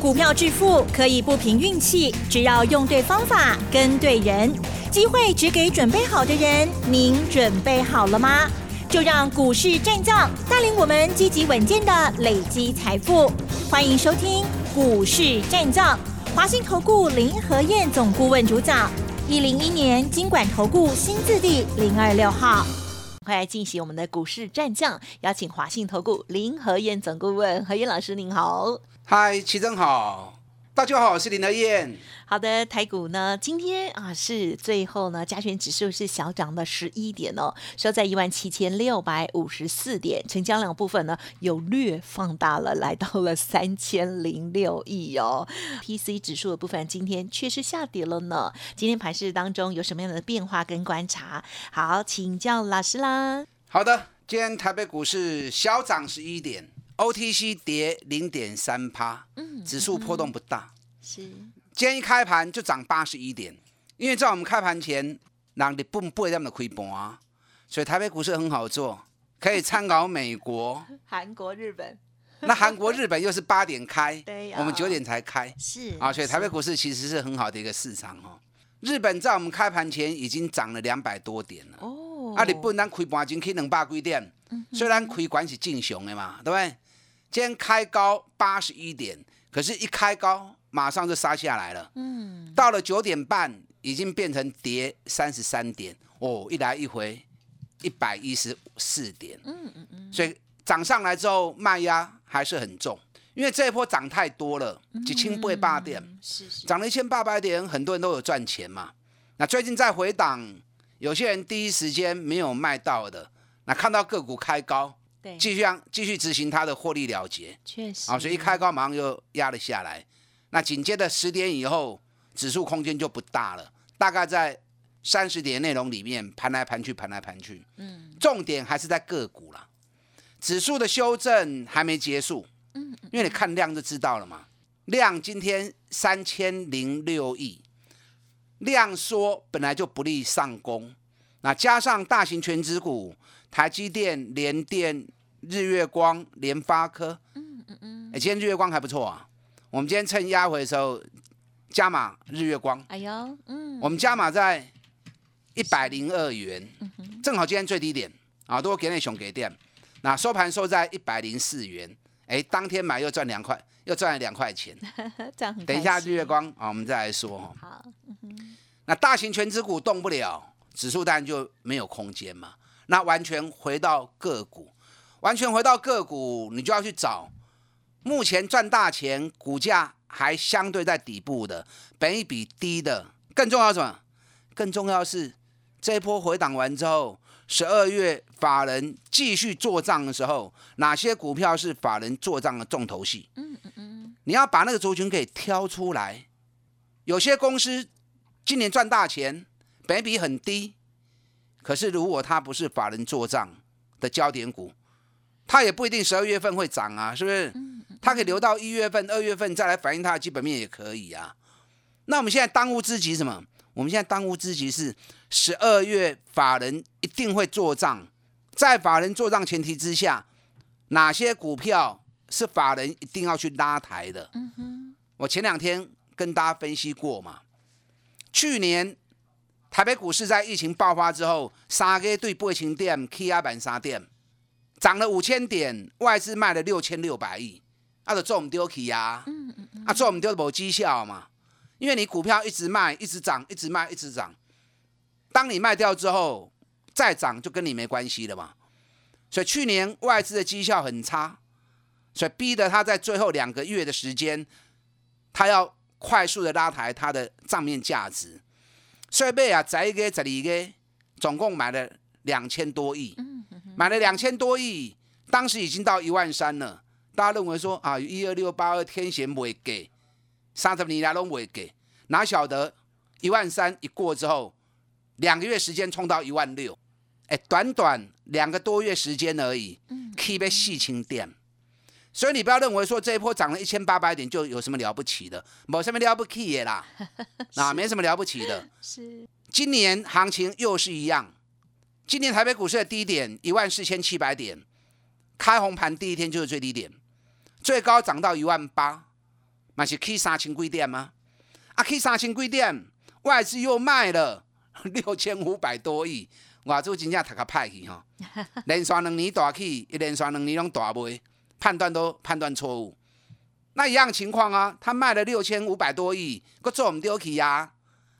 股票致富可以不凭运气，只要用对方法、跟对人，机会只给准备好的人。您准备好了吗？就让股市战将带领我们积极稳健的累积财富。欢迎收听股市战将，华信投顾林和燕总顾问主讲，一零一年经管投顾新字第零二六号。快来进行我们的股市战将，邀请华信投顾林和燕总顾问何燕老师，您好。嗨，齐真好，大家好，我是林德燕。好的，台股呢，今天啊是最后呢，加权指数是小涨了十一点哦，收在一万七千六百五十四点，成交量部分呢有略放大了，来到了三千零六亿哦。PC 指数的部分今天确实下跌了呢。今天盘市当中有什么样的变化跟观察？好，请教老师啦。好的，今天台北股市小涨十一点。OTC 跌零点三趴，嗯，指数波动不大，是。今天一开盘就涨八十一点，因为在我们开盘前，让你不不会这么亏本啊，所以台北股市很好做，可以参考美国、韩国、日本。那韩国、日本又是八点开，对，我们九点才开，是啊，所以台北股市其实是很好的一个市场哦。日本在我们开盘前已经涨了两百多点了，哦，啊，你不能开盘前去两百几点，虽然开盘是正常的嘛，对不对？今天开高八十一点，可是，一开高马上就杀下来了。嗯，到了九点半，已经变成跌三十三点。哦，一来一回，一百一十四点。嗯嗯嗯。所以涨上来之后，卖压还是很重，因为这一波涨太多了，几千倍八点，涨了一千八百点，很多人都有赚钱嘛。那最近在回档，有些人第一时间没有卖到的，那看到个股开高。继续让继续执行它的获利了结，确实啊，所以一开高马上又压了下来。那紧接着十点以后，指数空间就不大了，大概在三十点内容里面盘来盘去，盘来盘去。嗯，重点还是在个股啦。指数的修正还没结束，嗯，因为你看量就知道了嘛。量今天三千零六亿，量缩本来就不利上攻，那加上大型全指股。台积电、联电、日月光、联发科，嗯嗯嗯，哎，今天日月光还不错啊。我们今天趁压回的时候加码日月光，哎呦，嗯，我们加码在一百零二元，正好今天最低点啊，都给那熊给点。那收盘收在一百零四元，哎，当天买又赚两块，又赚了两块钱。这样很。等一下日月光啊，我们再来说哈。好，那大型全指股动不了，指数当然就没有空间嘛。那完全回到个股，完全回到个股，你就要去找目前赚大钱、股价还相对在底部的、本一比低的。更重要什么？更重要是这一波回档完之后，十二月法人继续做账的时候，哪些股票是法人做账的重头戏？嗯嗯嗯，你要把那个族群给挑出来。有些公司今年赚大钱，本比很低。可是，如果它不是法人做账的焦点股，它也不一定十二月份会涨啊，是不是？它可以留到一月份、二月份再来反映它的基本面也可以啊。那我们现在当务之急什么？我们现在当务之急是十二月法人一定会做账，在法人做账前提之下，哪些股票是法人一定要去拉抬的？我前两天跟大家分析过嘛，去年。台北股市在疫情爆发之后，三个对八千点，K 压板三点，涨了五千点，外资卖了六千六百亿，啊，就做唔丢起呀，啊，做唔丢无绩效嘛，因为你股票一直卖，一直涨，一直卖，一直涨，当你卖掉之后，再涨就跟你没关系了嘛，所以去年外资的绩效很差，所以逼得他在最后两个月的时间，他要快速的拉抬他的账面价值。所以买啊，十一个、十二个，总共买了两千多亿，买了两千多亿，当时已经到一万三了。大家认为说啊，一二六八二天险不会给，三十年来都不会给，哪晓得一万三一过之后，两个月时间冲到一万六，哎，短短两个多月时间而已，keep 被细清点。所以你不要认为说这一波涨了一千八百点就有什么了不起的，没什么了不起的啦，啊，没什么了不起的。是，今年行情又是一样，今年台北股市的低点一万四千七百点，开红盘第一天就是最低点，最高涨到一万八，嘛是去三千几点吗？啊，去三千几点，外资又卖了 六千五百多亿，外资真正读个歹去吼，连续两年大起，一连续两年拢大卖，判断都判断错误。那一样情况啊，他卖了六千五百多亿，佫做唔丢去呀？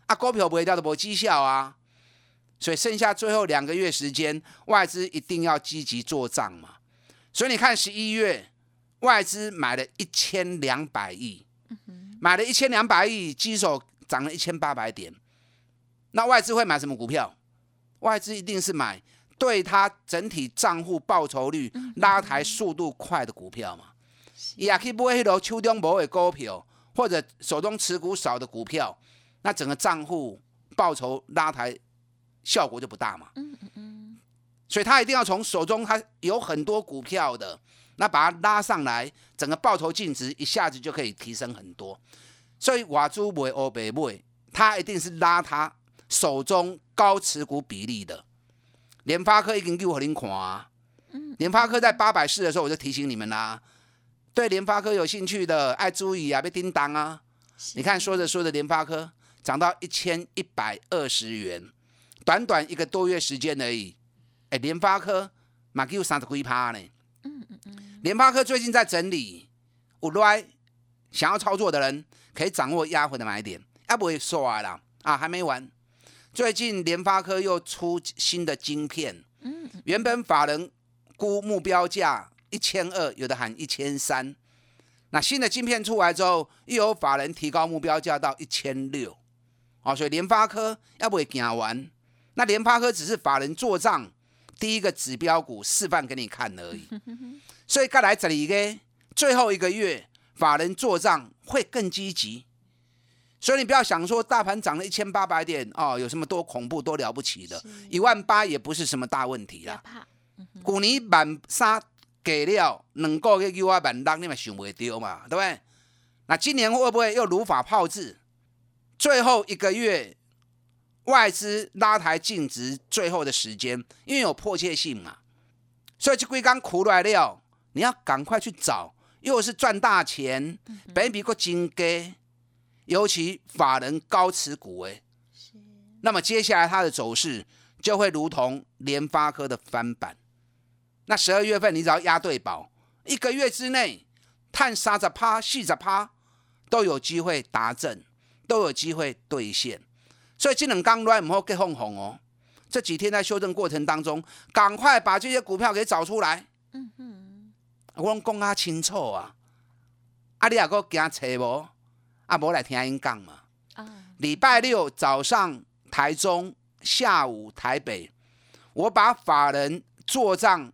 啊，股票卖掉都无绩效啊，所以剩下最后两个月时间，外资一定要积极做账嘛。所以你看十一月，外资买了一千两百亿，买了一千两百亿，基手涨了一千八百点。那外资会买什么股票？外资一定是买对它整体账户报酬率拉抬速度快的股票嘛。也可以买迄个手中无的股票，或者手中持股少的股票，那整个账户报酬拉抬效果就不大嘛。嗯嗯嗯。所以他一定要从手中他有很多股票的，那把它拉上来，整个报酬净值一下子就可以提升很多。所以瓦猪买欧北买，他一定是拉他手中高持股比例的。联发科已经给我您看啊。嗯。联发科在八百四的时候，我就提醒你们啦。对联发科有兴趣的，爱注意啊，别叮当啊！你看，说着说着，联发科涨到一千一百二十元，短短一个多月时间而已。哎，联发科马给有三十几趴呢。嗯嗯嗯。联发科最近在整理，有来想要操作的人可以掌握压回的买点，要不会说完了啊，还没完。最近联发科又出新的晶片，嗯，原本法人估目标价。一千二，有的喊一千三。那新的晶片出来之后，又有法人提高目标价到一千六。哦，所以联发科要不会行完？那联发科只是法人做账第一个指标股示范给你看而已。所以刚来这里个，最后一个月法人做账会更积极。所以你不要想说大盘涨了一千八百点哦，有什么多恐怖多了不起的？一万八也不是什么大问题啦。股尼满杀。给了两个月九啊万六，你嘛想袂到嘛，对不对？那今年会不会又如法炮制？最后一个月外资拉抬净值，最后的时间，因为有迫切性嘛，所以这龟缸苦来了，你要赶快去找，又是赚大钱，本比过金给，尤其法人高持股哎，那么接下来它的走势就会如同联发科的翻版。那十二月份你只要押对宝，一个月之内，探三十趴、四十趴都有机会达阵，都有机会兑现。所以今两刚乱唔好给哄哄哦。这几天在修正过程当中，赶快把这些股票给找出来。嗯嗯，我讲啊清楚啊，啊你也个惊找无？啊无来听因讲嘛。啊，礼拜六早上台中，下午台北，我把法人做账。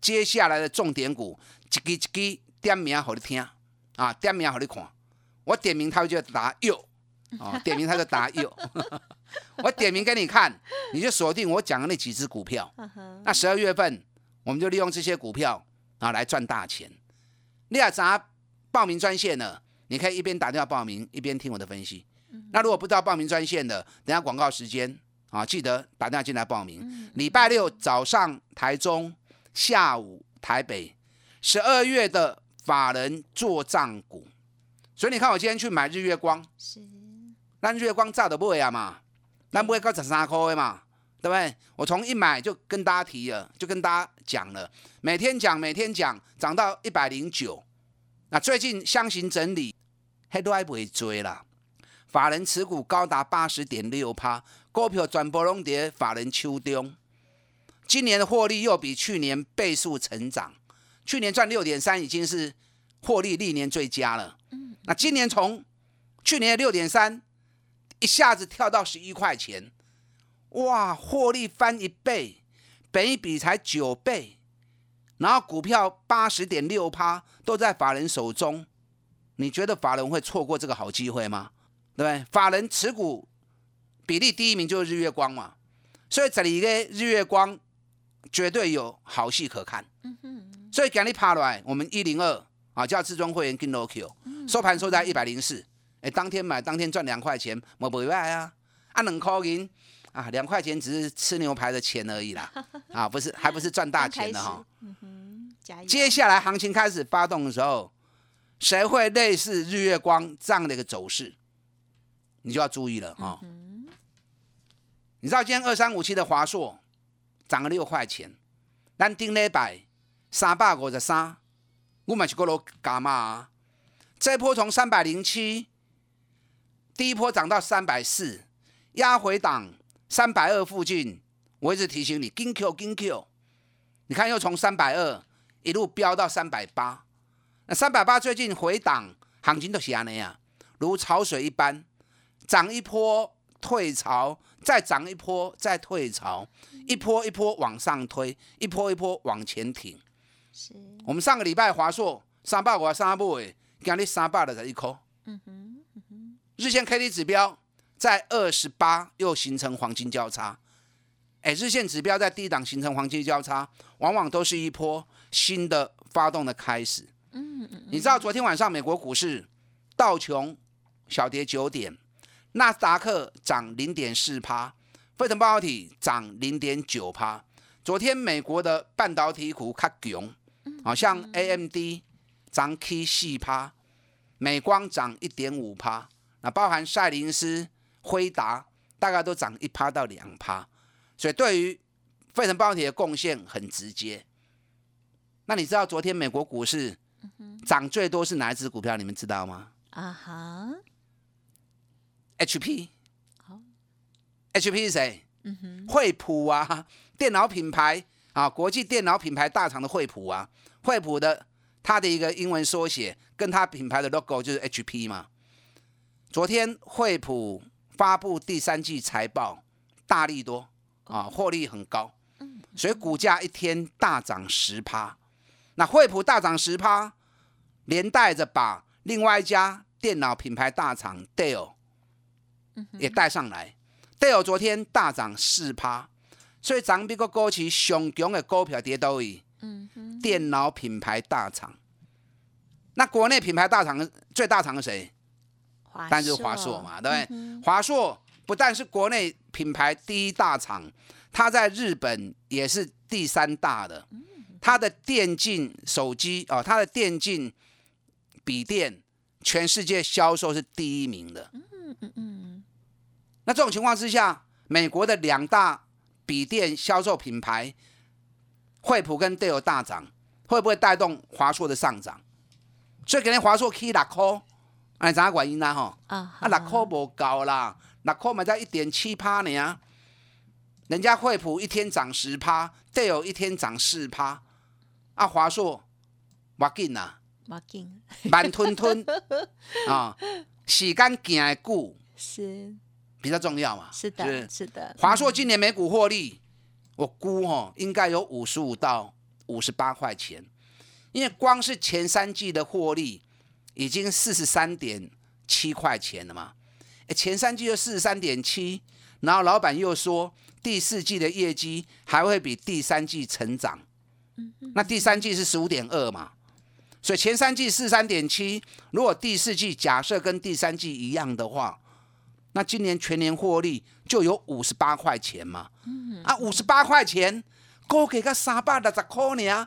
接下来的重点股，一支一支点名给你听啊，点名给你看。我点名，他就答右啊，点名他就答有。我点名给你看，你就锁定我讲的那几只股票。那十二月份，我们就利用这些股票啊来赚大钱。你要咋报名专线呢？你可以一边打电话报名，一边听我的分析。那如果不知道报名专线的，等下广告时间啊，记得打电话进来报名。礼拜六早上台中。下午台北十二月的法人做账股，所以你看我今天去买日月光，是，那月光照的不会啊嘛，那不会高十三块的嘛，对不对？我从一买就跟大家提了，就跟大家讲了，每天讲每天讲，涨到一百零九，那最近箱型整理，还都还不会追啦。法人持股高达八十点六趴，股票转波龙跌，法人秋冬。今年的获利又比去年倍数成长，去年赚六点三，已经是获利历年最佳了。嗯，那今年从去年的六点三一下子跳到十一块钱，哇，获利翻一倍，本一比才九倍，然后股票八十点六趴都在法人手中，你觉得法人会错过这个好机会吗？对不对？法人持股比例第一名就是日月光嘛，所以这里的日月光。绝对有好戏可看，所以今日爬来，我们一零二啊，叫至尊会员跟 l o Q，收盘收在一百零四，哎，当天买当天赚两块钱，冇不坏啊，啊两块银啊，两块钱只是吃牛排的钱而已啦，啊，不是，还不是赚大钱的哈。接下来行情开始发动的时候，谁会类似日月光这样的一个走势，你就要注意了啊。你知道今天二三五七的华硕涨了六块钱，但顶礼拜三百五十三，我买去过楼加码，这波从三百零七第一波涨到三百四，压回档三百二附近，我一直提醒你，金 Q 金 Q，你看又从三百二一路飙到三百八，那三百八最近回档，行情都是安尼啊，如潮水一般，涨一波退潮。再涨一波，再退潮，一波一波往上推，一波一波往前挺。是。我们上个礼拜华硕三百五三百诶，今日三百六十一颗。嗯哼，嗯哼。日线 K D 指标在二十八，又形成黄金交叉。哎，日线指标在低档形成黄金交叉，往往都是一波新的发动的开始。嗯嗯。你知道昨天晚上美国股市道琼小跌九点。纳斯达克涨零点四趴，费城半导体涨零点九趴。昨天美国的半导体股较强，好像 AMD 涨 K 四趴，美光涨一点五趴，那包含赛灵思、辉达，大概都涨一趴到两趴。所以对于费城半导体的贡献很直接。那你知道昨天美国股市涨最多是哪一只股票？你们知道吗？啊哈。HP，好，HP 是谁？嗯哼，惠普啊，电脑品牌啊，国际电脑品牌大厂的惠普啊，惠普的它的一个英文缩写，跟它品牌的 logo 就是 HP 嘛。昨天惠普发布第三季财报，大利多啊，获利很高，所以股价一天大涨十趴。那惠普大涨十趴，连带着把另外一家电脑品牌大厂 Dell。也带上来，Dell 昨天大涨四趴，所以涨比个高企上强的股票跌到位。嗯，电脑品牌大厂，那国内品牌大厂最大厂是谁？当然就是华硕嘛，对不对？华硕不但是国内品牌第一大厂，它在日本也是第三大的。它的电竞手机哦，它的电竞笔电，全世界销售是第一名的。嗯嗯嗯。那这种情况之下，美国的两大笔电销售品牌惠普跟戴尔大涨，会不会带动华硕的上涨？所以可能华硕起六块，哎，怎原因啦？吼，啊，啊，六块无够啦，六块咪在一点七趴呢。人家惠普一天涨十趴，戴尔一天涨四趴，啊，华硕挖紧呐，挖紧，慢吞吞 啊，时间行的久是。比较重要嘛？是的，是的。华硕今年每股获利，我估哈应该有五十五到五十八块钱，因为光是前三季的获利已经四十三点七块钱了嘛。前三季就四十三点七，然后老板又说第四季的业绩还会比第三季成长，那第三季是十五点二嘛，所以前三季四十三点七，如果第四季假设跟第三季一样的话。那今年全年获利就有五十八块钱嘛？啊，五十八块钱，高给个三百六十块呢，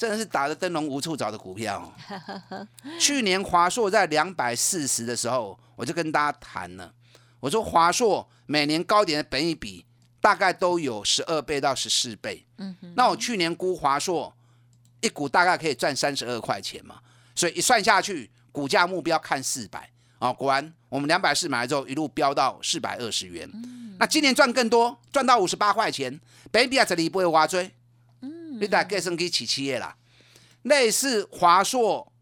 真的是打着灯笼无处找的股票。去年华硕在两百四十的时候，我就跟大家谈了，我说华硕每年高点的本益比大概都有十二倍到十四倍。嗯那我去年估华硕一股大概可以赚三十二块钱嘛，所以一算下去，股价目标看四百。啊，果然我们两百四买了之后，一路飙到四百二十元。那今年赚更多，赚到五十八块钱。Baby 啊，这里不会挖追。嗯，你得给升级起企业啦。类似华硕、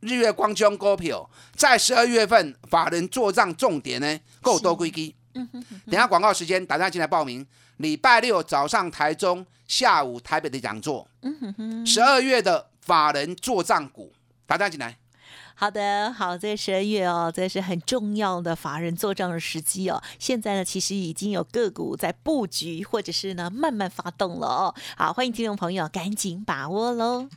日月光这股票，在十二月份法人做账重点呢，够多归基。嗯哼。等下广告时间，打电话进来报名。礼拜六早上台中，下午台北的讲座。嗯哼哼。十二月的法人做账股，打电话进来。好的，好，在十二月哦，这是很重要的法人做账的时机哦。现在呢，其实已经有个股在布局，或者是呢慢慢发动了哦。好，欢迎听众朋友赶紧把握喽。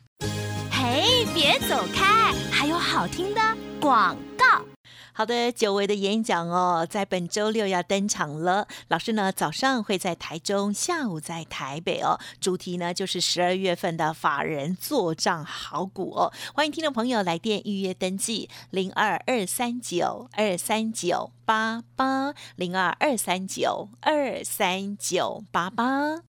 嘿，别走开，还有好听的广告。好的，久违的演讲哦，在本周六要登场了。老师呢，早上会在台中，下午在台北哦。主题呢，就是十二月份的法人做账好股哦。欢迎听众朋友来电预约登记，零二二三九二三九八八零二二三九二三九八八。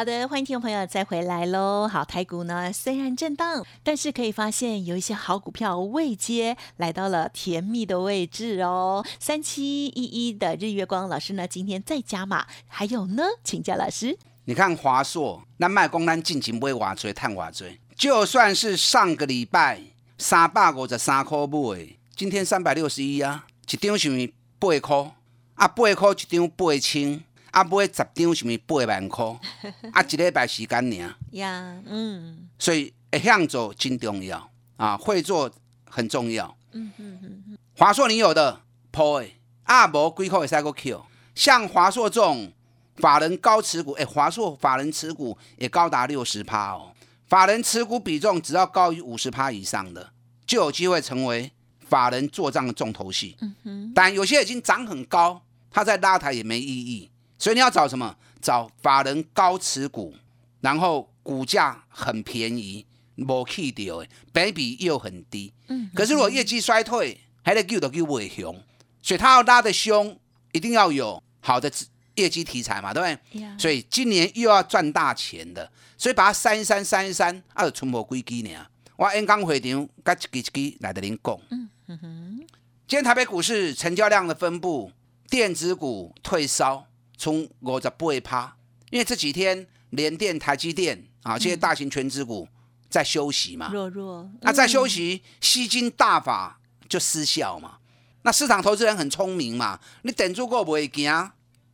好的，欢迎听众朋友再回来喽。好，台股呢虽然震荡，但是可以发现有一些好股票未接来到了甜蜜的位置哦。三七一一的日月光老师呢，今天再加码，还有呢，请教老师。你看华硕，那卖公单进前买瓦锥、探瓦锥，就算是上个礼拜三百五十三块买，今天三百六十一啊，一张是八块，啊八块一张八千。啊，买十张是咪八万块？啊，一礼拜时间尔。呀，嗯。所以会向做真重要啊，会做很重要。嗯嗯嗯华硕你有的破诶，啊无几块会使个 Q。像华硕这种法人高持股，诶，华硕法人持股也高达六十趴哦。法人持股比重只要高于五十趴以上的，就有机会成为法人做账的重头戏。嗯哼。但有些已经涨很高，它在拉抬也没意义。所以你要找什么？找法人高持股，然后股价很便宜，无去掉诶，倍比又很低。嗯。可是如果业绩衰退，还得救都救不会凶。所以它要拉的凶，一定要有好的业绩题材嘛，对不对？所以今年又要赚大钱的，所以把它删一删，删一删，啊，就存无几支呢。我演讲会场，甲一支一支来得您讲。嗯哼。今天台北股市成交量的分布，电子股退烧。从五十八趴，因为这几天联电、台积电啊这些大型全资股在休息嘛，弱弱，那在休息，吸金大法就失效嘛。那市场投资人很聪明嘛，你等住过不会惊，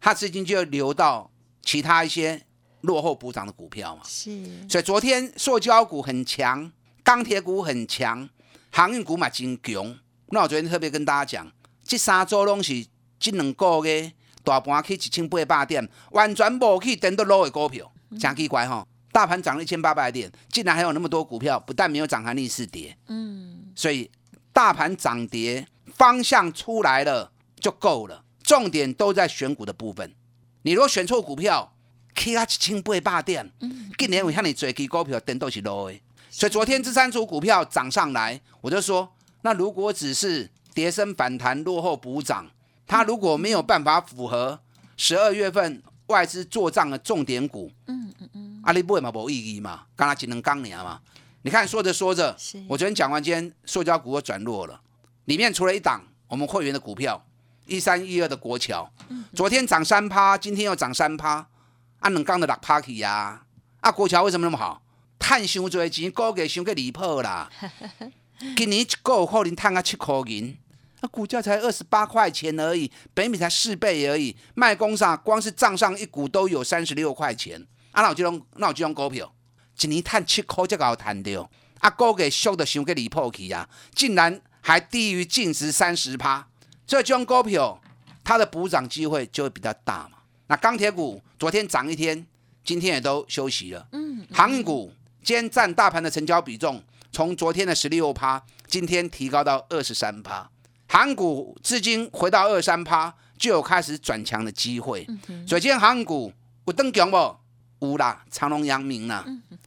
他资金就流到其他一些落后补涨的股票嘛。是，所以昨天塑胶股很强，钢铁股很强，航运股嘛真强。那我昨天特别跟大家讲，这三周拢是这两个月。大盘去一千八百点，完全无去等到落的股票，真奇怪哦！大盘涨了一千八百点，竟然还有那么多股票，不但没有涨，还逆势跌。嗯，所以大盘涨跌方向出来了就够了，重点都在选股的部分。你如果选错股票，去啊一千八百点，今年我向你追起股票，等都是落的。所以昨天这三组股票涨上来，我就说，那如果只是跌升反弹，落后补涨。它如果没有办法符合十二月份外资做账的重点股，嗯嗯嗯，阿里不会嘛无意义嘛，刚才只能刚年嘛。你看说着说着，我昨天讲完，今天塑胶股又转弱了。里面除了一档我们会员的股票，一三一二的国桥，昨天涨三趴，今天又涨三趴，啊，能刚的六趴去呀。啊，国桥为什么那么好？赚伤多钱，股价伤个离谱啦。今年一个可能赚啊七块银。那股价才二十八块钱而已，北米才四倍而已，卖工上光是账上一股都有三十六块钱。啊，那我就用那我就用股票，一年赚七块才搞赚掉。啊，股价缩的伤个离谱去啊，竟然还低于净值三十趴。这种股票它的补涨机会就会比较大嘛。那钢铁股昨天涨一天，今天也都休息了。嗯。航运股今天占大盘的成交比重，从昨天的十六趴，今天提高到二十三趴。韩股资金回到二三趴，就有开始转强的机会。所以今天韩股有登强不？有啦，长隆、阳明啦，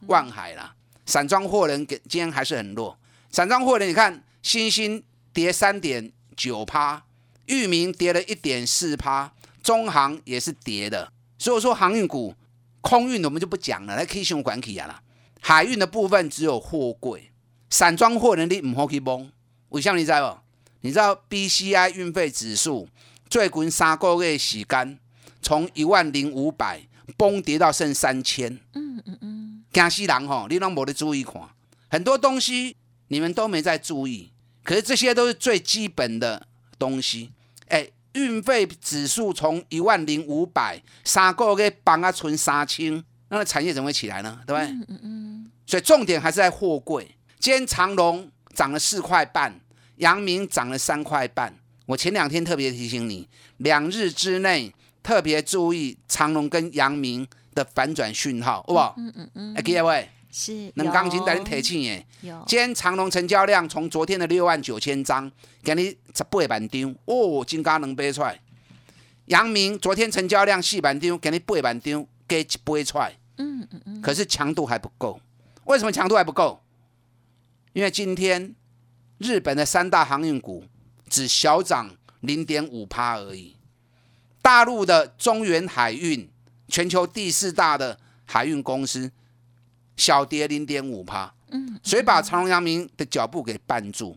万海啦，散装货人给今天还是很弱。散装货人，你看，新兴跌三点九趴，域名跌了一点四趴，中航也是跌的。所以说航运股、空运我们就不讲了，来可以用管起啊啦。海运的部分只有货柜，散装货人你唔好去崩。为什么你知不？你知道 BCI 运费指数最近三个月时间从一万零五百崩跌到剩三千。嗯嗯嗯，惊死人吼！你拢无得注意看，很多东西你们都没在注意，可是这些都是最基本的东西。哎，运费指数从一万零五百三个月帮啊，存三千，那产业怎么会起来呢？对不对？嗯嗯嗯。所以重点还是在货柜。今天长隆涨了四块半，阳明涨了三块半。我前两天特别提醒你，两日之内特别注意长隆跟阳明的反转讯号，好不好？嗯嗯嗯。哎，各位。是，能钢筋带你提醒耶。有，今天长隆成交量从昨天的六万九千张，给你十八万张，哦，金刚能背出来。阳明昨天成交量四万张，给你八万张，给一背出来。嗯嗯嗯。可是强度还不够，为什么强度还不够？因为今天日本的三大航运股只小涨零点五趴而已，大陆的中原海运，全球第四大的海运公司。小跌零点五趴，嗯，所以把长隆、阳明的脚步给绊住。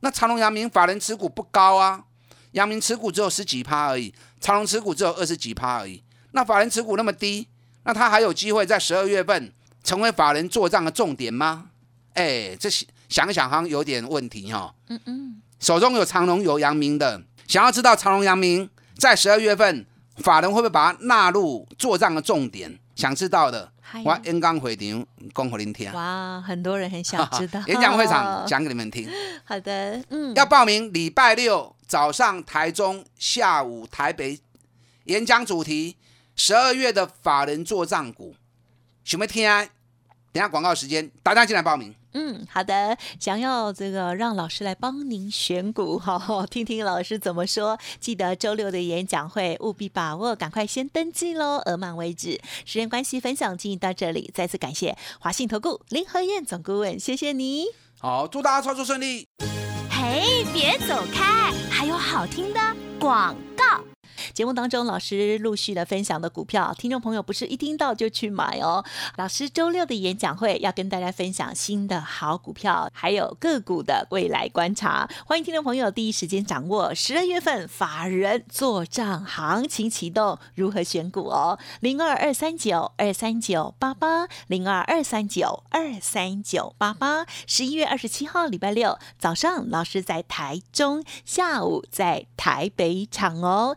那长隆、阳明法人持股不高啊，阳明持股只有十几趴而已，长隆持股只有二十几趴而已。那法人持股那么低，那他还有机会在十二月份成为法人做账的重点吗？哎，这些想想好像有点问题哈。嗯嗯，手中有长隆、有阳明的，想要知道长隆、阳明在十二月份法人会不会把它纳入做账的重点？想知道的。我演讲会场讲给您听。哇，很多人很想知道。演讲会场讲给你们听。好的，嗯。要报名礼拜六早上台中，下午台北。演讲主题：十二月的法人做账股。想要听？等下广告时间，大家进来报名。嗯，好的。想要这个让老师来帮您选股，哈，听听老师怎么说。记得周六的演讲会务必把握，赶快先登记喽，额满为止。时间关系，分享进行到这里，再次感谢华信投顾林和燕总顾问，谢谢你。好，祝大家操作顺利。嘿，别走开，还有好听的广告。节目当中，老师陆续的分享的股票，听众朋友不是一听到就去买哦。老师周六的演讲会要跟大家分享新的好股票，还有个股的未来观察。欢迎听众朋友第一时间掌握十二月份法人做账行情启动，如何选股哦？零二二三九二三九八八零二二三九二三九八八。十一月二十七号礼拜六早上，老师在台中，下午在台北场哦。